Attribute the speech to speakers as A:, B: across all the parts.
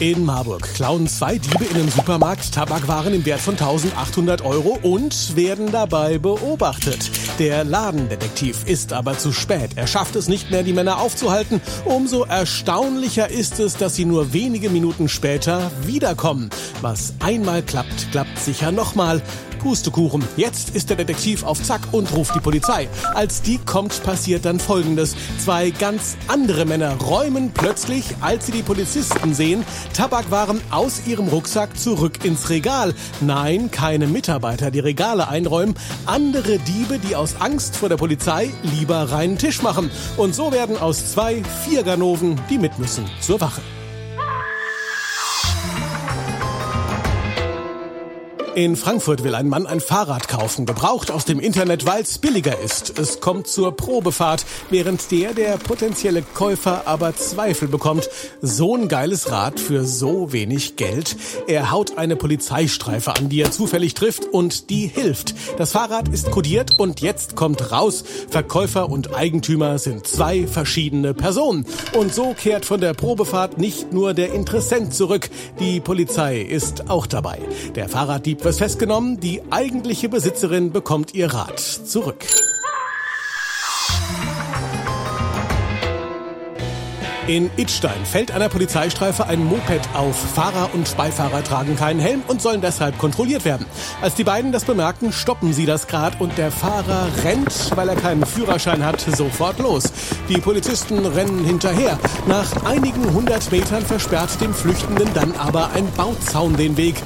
A: In Marburg klauen zwei Diebe in einem Supermarkt Tabakwaren im Wert von 1800 Euro und werden dabei beobachtet. Der Ladendetektiv ist aber zu spät. Er schafft es nicht mehr, die Männer aufzuhalten. Umso erstaunlicher ist es, dass sie nur wenige Minuten später wiederkommen. Was einmal klappt, klappt sicher nochmal. Pustekuchen. Jetzt ist der Detektiv auf Zack und ruft die Polizei. Als die kommt, passiert dann Folgendes. Zwei ganz andere Männer räumen plötzlich, als sie die Polizisten sehen, Tabakwaren aus ihrem Rucksack zurück ins Regal. Nein, keine Mitarbeiter, die Regale einräumen. Andere Diebe, die aus Angst vor der Polizei lieber reinen Tisch machen. Und so werden aus zwei vier Ganoven, die mit müssen, zur Wache. In Frankfurt will ein Mann ein Fahrrad kaufen, gebraucht aus dem Internet, weil es billiger ist. Es kommt zur Probefahrt, während der, der potenzielle Käufer aber Zweifel bekommt. So ein geiles Rad für so wenig Geld. Er haut eine Polizeistreife an, die er zufällig trifft und die hilft. Das Fahrrad ist kodiert und jetzt kommt raus. Verkäufer und Eigentümer sind zwei verschiedene Personen. Und so kehrt von der Probefahrt nicht nur der Interessent zurück. Die Polizei ist auch dabei. Der Fahrraddieb wird festgenommen, die eigentliche Besitzerin bekommt ihr Rad zurück. In Idstein fällt einer Polizeistreife ein Moped auf. Fahrer und Beifahrer tragen keinen Helm und sollen deshalb kontrolliert werden. Als die beiden das bemerken, stoppen sie das Grad und der Fahrer rennt, weil er keinen Führerschein hat, sofort los. Die Polizisten rennen hinterher. Nach einigen hundert Metern versperrt dem Flüchtenden dann aber ein Bauzaun den Weg.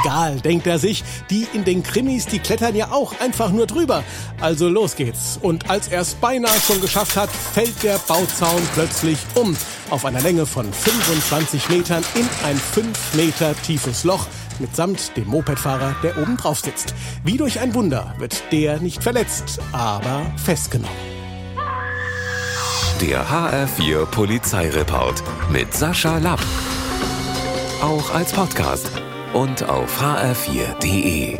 A: Egal, denkt er sich, die in den Krimis, die klettern ja auch einfach nur drüber. Also los geht's. Und als er es beinahe schon geschafft hat, fällt der Bauzaun plötzlich um auf einer Länge von 25 Metern in ein 5 Meter tiefes Loch mitsamt dem Mopedfahrer, der oben drauf sitzt. Wie durch ein Wunder wird der nicht verletzt, aber festgenommen.
B: Der HR4 Polizeireport mit Sascha Lapp. Auch als Podcast und auf hr4.de.